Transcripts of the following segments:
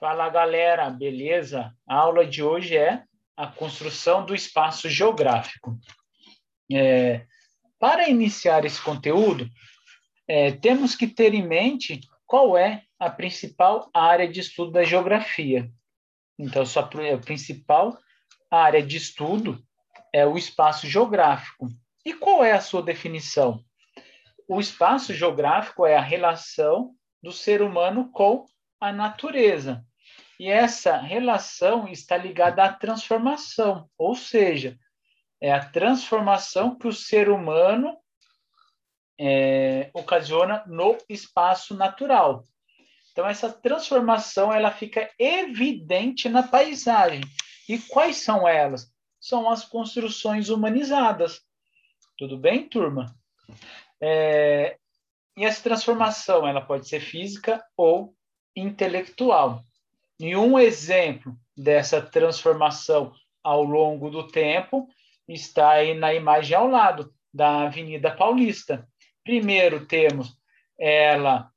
Fala galera, beleza? A aula de hoje é a construção do espaço geográfico. É, para iniciar esse conteúdo, é, temos que ter em mente qual é a principal área de estudo da geografia. Então, sua a principal área de estudo é o espaço geográfico. E qual é a sua definição? O espaço geográfico é a relação do ser humano com a natureza. E essa relação está ligada à transformação, ou seja, é a transformação que o ser humano é, ocasiona no espaço natural. Então essa transformação ela fica evidente na paisagem. E quais são elas? São as construções humanizadas. Tudo bem, turma? É, e essa transformação ela pode ser física ou intelectual. E um exemplo dessa transformação ao longo do tempo está aí na imagem ao lado da Avenida Paulista. Primeiro temos ela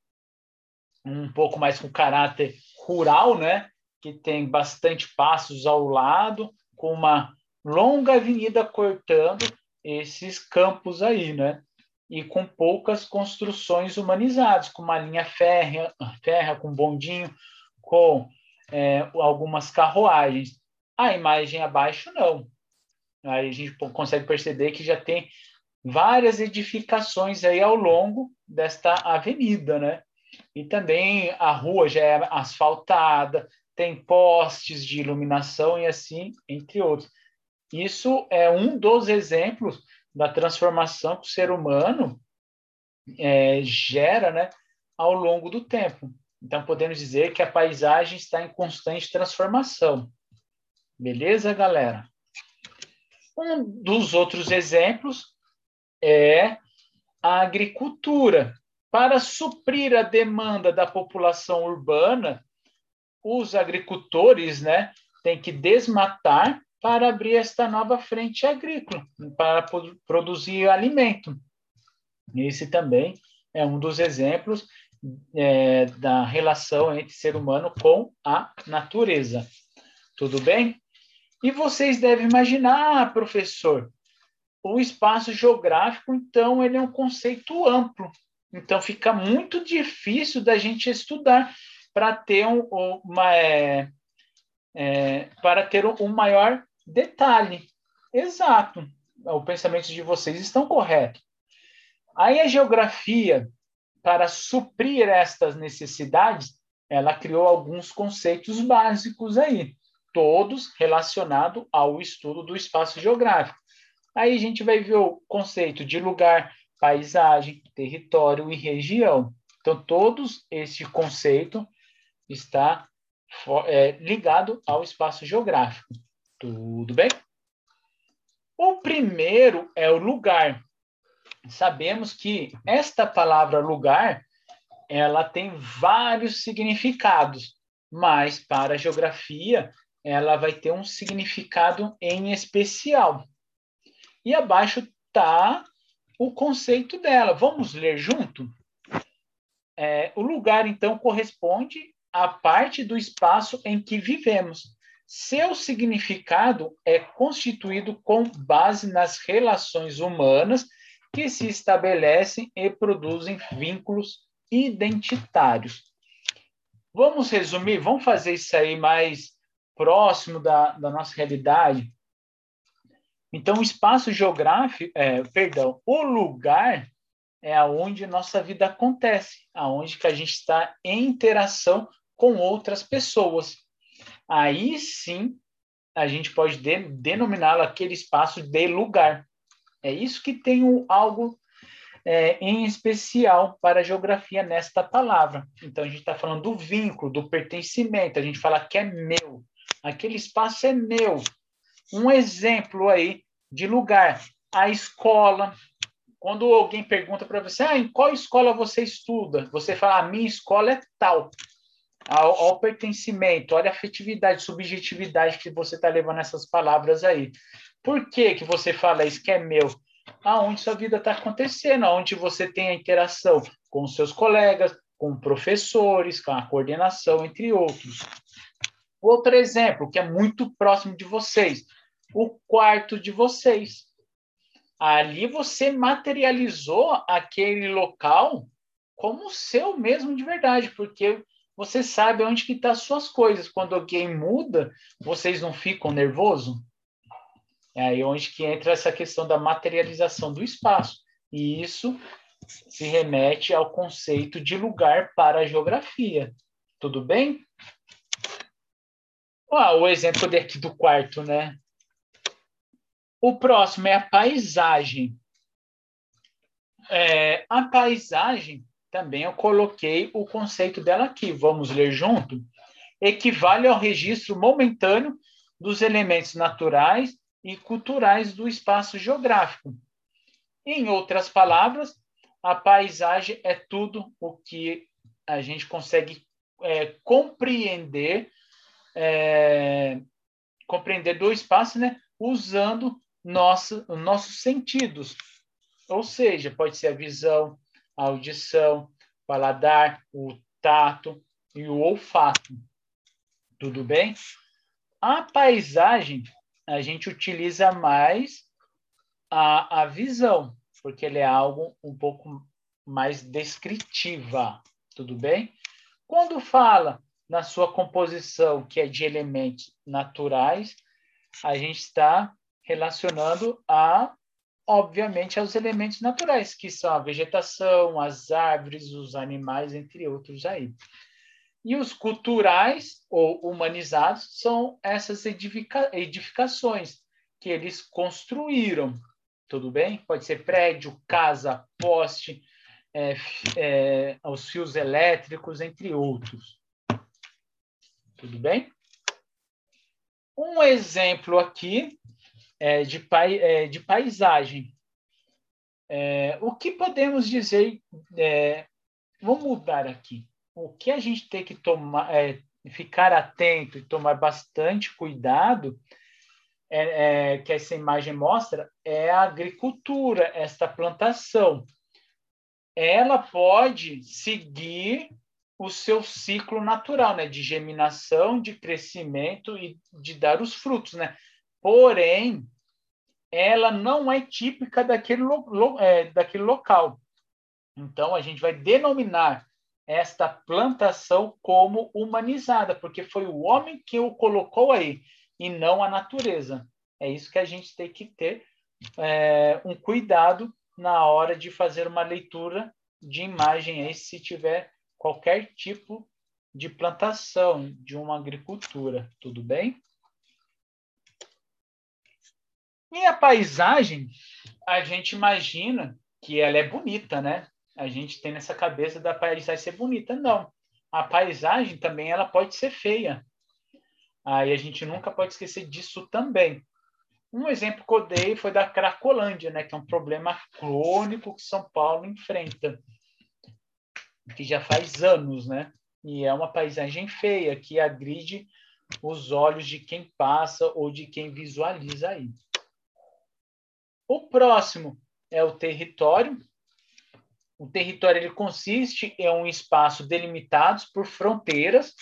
um pouco mais com caráter rural, né? Que tem bastante passos ao lado, com uma longa avenida cortando esses campos aí, né? E com poucas construções humanizadas, com uma linha férrea, férrea com bondinho, com é, algumas carruagens. A imagem abaixo, não. Aí a gente consegue perceber que já tem várias edificações aí ao longo desta avenida, né? E também a rua já é asfaltada, tem postes de iluminação e assim, entre outros. Isso é um dos exemplos da transformação que o ser humano é, gera né, ao longo do tempo. Então, podemos dizer que a paisagem está em constante transformação. Beleza, galera? Um dos outros exemplos é a agricultura. Para suprir a demanda da população urbana, os agricultores né, têm que desmatar para abrir esta nova frente agrícola, para produzir alimento. Esse também é um dos exemplos é, da relação entre ser humano com a natureza. Tudo bem? E vocês devem imaginar, professor, o espaço geográfico, então, ele é um conceito amplo. Então, fica muito difícil da gente estudar para ter um, uma, é, é, para ter um maior detalhe. Exato. O pensamento de vocês estão corretos. Aí a geografia, para suprir estas necessidades, ela criou alguns conceitos básicos aí, todos relacionados ao estudo do espaço geográfico. Aí a gente vai ver o conceito de lugar, paisagem, território e região. Então, todos este conceito está é, ligado ao espaço geográfico. Tudo bem? O primeiro é o lugar. Sabemos que esta palavra lugar, ela tem vários significados, mas para a geografia, ela vai ter um significado em especial. E abaixo está o conceito dela. Vamos ler junto? É, o lugar, então, corresponde à parte do espaço em que vivemos. Seu significado é constituído com base nas relações humanas que se estabelecem e produzem vínculos identitários. Vamos resumir, vamos fazer isso aí mais próximo da, da nossa realidade. Então, o espaço geográfico, é, perdão, o lugar é aonde nossa vida acontece, aonde que a gente está em interação com outras pessoas aí sim a gente pode de, denominá-lo aquele espaço de lugar. É isso que tem um, algo é, em especial para a geografia nesta palavra. Então, a gente está falando do vínculo, do pertencimento, a gente fala que é meu, aquele espaço é meu. Um exemplo aí de lugar, a escola. Quando alguém pergunta para você, ah, em qual escola você estuda? Você fala, a minha escola é tal ao, ao pertencimento, olha a afetividade, subjetividade que você está levando essas palavras aí. Por que, que você fala isso que é meu? Aonde sua vida está acontecendo, aonde você tem a interação com seus colegas, com professores, com a coordenação, entre outros. Outro exemplo, que é muito próximo de vocês, o quarto de vocês. Ali você materializou aquele local como seu mesmo de verdade, porque você sabe onde que tá as suas coisas. Quando alguém muda, vocês não ficam nervosos? É aí onde que entra essa questão da materialização do espaço. E isso se remete ao conceito de lugar para a geografia. Tudo bem? Ah, o exemplo daqui do quarto, né? O próximo é a paisagem. É, a paisagem, também eu coloquei o conceito dela aqui. Vamos ler junto? Equivale ao registro momentâneo dos elementos naturais e culturais do espaço geográfico. Em outras palavras, a paisagem é tudo o que a gente consegue é, compreender é, compreender do espaço, né, usando nossa, nossos sentidos. Ou seja, pode ser a visão, a audição, o paladar, o tato e o olfato. Tudo bem? A paisagem, a gente utiliza mais a, a visão, porque ele é algo um pouco mais descritiva. Tudo bem? Quando fala na sua composição, que é de elementos naturais, a gente está relacionando a, obviamente, aos elementos naturais, que são a vegetação, as árvores, os animais, entre outros aí. E os culturais ou humanizados são essas edifica edificações que eles construíram, tudo bem? Pode ser prédio, casa, poste, é, é, os fios elétricos, entre outros. Tudo bem? Um exemplo aqui é, de, pai, é, de paisagem. É, o que podemos dizer? É, vamos mudar aqui. O que a gente tem que tomar, é, ficar atento e tomar bastante cuidado, é, que essa imagem mostra, é a agricultura, esta plantação. Ela pode seguir o seu ciclo natural, né, de germinação, de crescimento e de dar os frutos, né? Porém, ela não é típica daquele, lo, é, daquele local. Então, a gente vai denominar esta plantação como humanizada, porque foi o homem que o colocou aí e não a natureza. É isso que a gente tem que ter é, um cuidado na hora de fazer uma leitura de imagem aí, se tiver qualquer tipo de plantação, de uma agricultura, tudo bem? E a paisagem, a gente imagina que ela é bonita, né? A gente tem nessa cabeça da paisagem ser bonita. Não. A paisagem também ela pode ser feia. Aí a gente nunca pode esquecer disso também. Um exemplo que eu dei foi da Cracolândia, né, que é um problema crônico que São Paulo enfrenta que já faz anos, né? E é uma paisagem feia que agride os olhos de quem passa ou de quem visualiza aí. O próximo é o território. O território ele consiste em um espaço delimitados por fronteiras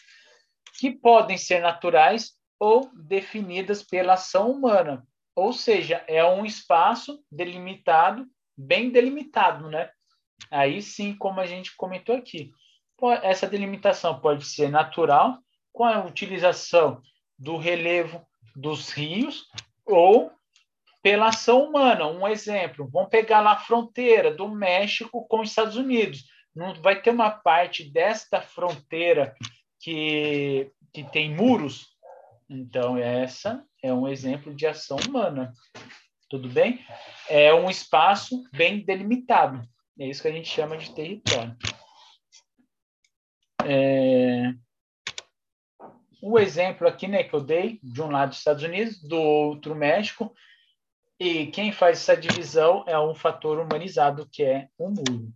que podem ser naturais ou definidas pela ação humana. Ou seja, é um espaço delimitado, bem delimitado, né? Aí sim, como a gente comentou aqui, essa delimitação pode ser natural, com a utilização do relevo dos rios, ou pela ação humana. Um exemplo, vamos pegar lá a fronteira do México com os Estados Unidos. Não vai ter uma parte desta fronteira que, que tem muros? Então, essa é um exemplo de ação humana. Tudo bem? É um espaço bem delimitado. É isso que a gente chama de território. É... O exemplo aqui né, que eu dei, de um lado dos Estados Unidos, do outro México, e quem faz essa divisão é um fator humanizado, que é o muro.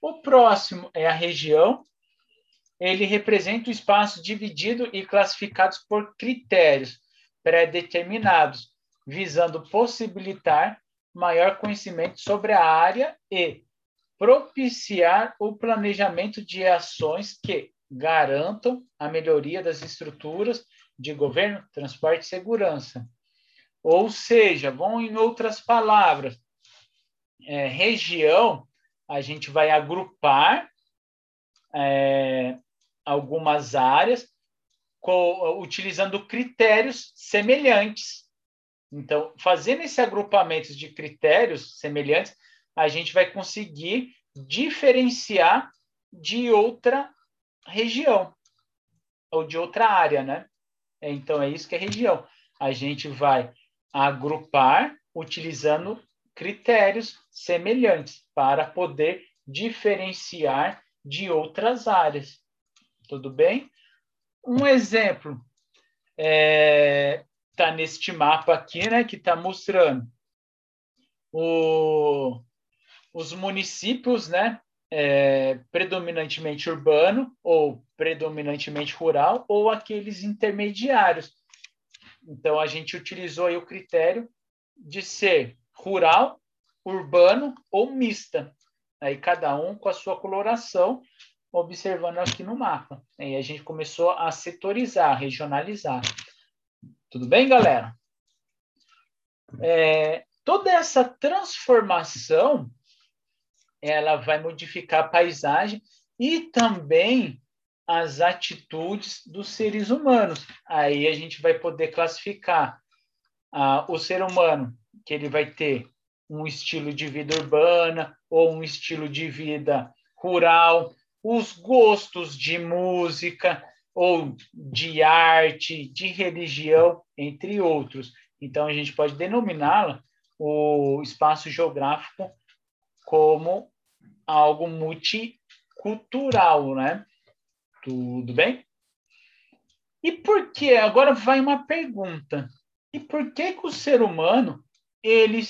O próximo é a região. Ele representa o espaço dividido e classificados por critérios pré-determinados, visando possibilitar maior conhecimento sobre a área e propiciar o planejamento de ações que garantam a melhoria das estruturas de governo, transporte e segurança. Ou seja, vão em outras palavras, é, região, a gente vai agrupar é, algumas áreas utilizando critérios semelhantes. Então, fazendo esse agrupamento de critérios semelhantes, a gente vai conseguir diferenciar de outra região ou de outra área, né? Então é isso que é região. A gente vai agrupar utilizando critérios semelhantes para poder diferenciar de outras áreas. Tudo bem? Um exemplo está é, tá neste mapa aqui, né, que está mostrando o, os municípios, né, é, predominantemente urbano ou predominantemente rural ou aqueles intermediários. Então a gente utilizou aí o critério de ser rural, urbano ou mista. Aí cada um com a sua coloração, observando aqui no mapa. Aí a gente começou a setorizar, regionalizar. Tudo bem, galera? É, toda essa transformação ela vai modificar a paisagem e também as atitudes dos seres humanos. Aí a gente vai poder classificar ah, o ser humano, que ele vai ter um estilo de vida urbana ou um estilo de vida rural, os gostos de música ou de arte, de religião, entre outros. Então a gente pode denominá-la o espaço geográfico como algo multicultural, né? Tudo bem? E por que? Agora vai uma pergunta. E por que que o ser humano ele,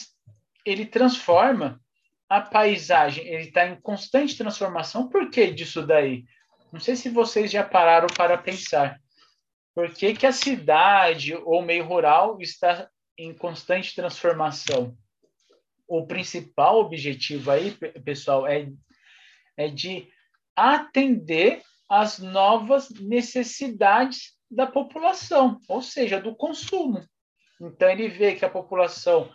ele transforma a paisagem? Ele está em constante transformação. Por que disso daí? Não sei se vocês já pararam para pensar. Por que, que a cidade ou meio rural está em constante transformação? o principal objetivo aí, pessoal, é, é de atender às novas necessidades da população, ou seja, do consumo. Então, ele vê que a população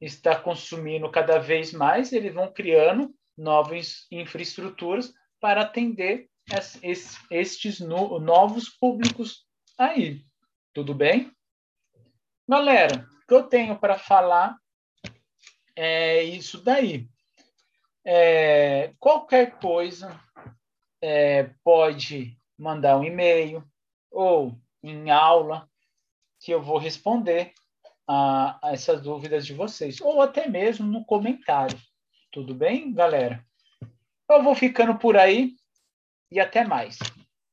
está consumindo cada vez mais, eles vão criando novas infraestruturas para atender esses, estes no, novos públicos aí. Tudo bem? Galera, o que eu tenho para falar é isso daí. É, qualquer coisa é, pode mandar um e-mail ou em aula que eu vou responder a, a essas dúvidas de vocês, ou até mesmo no comentário. Tudo bem, galera? Eu vou ficando por aí e até mais.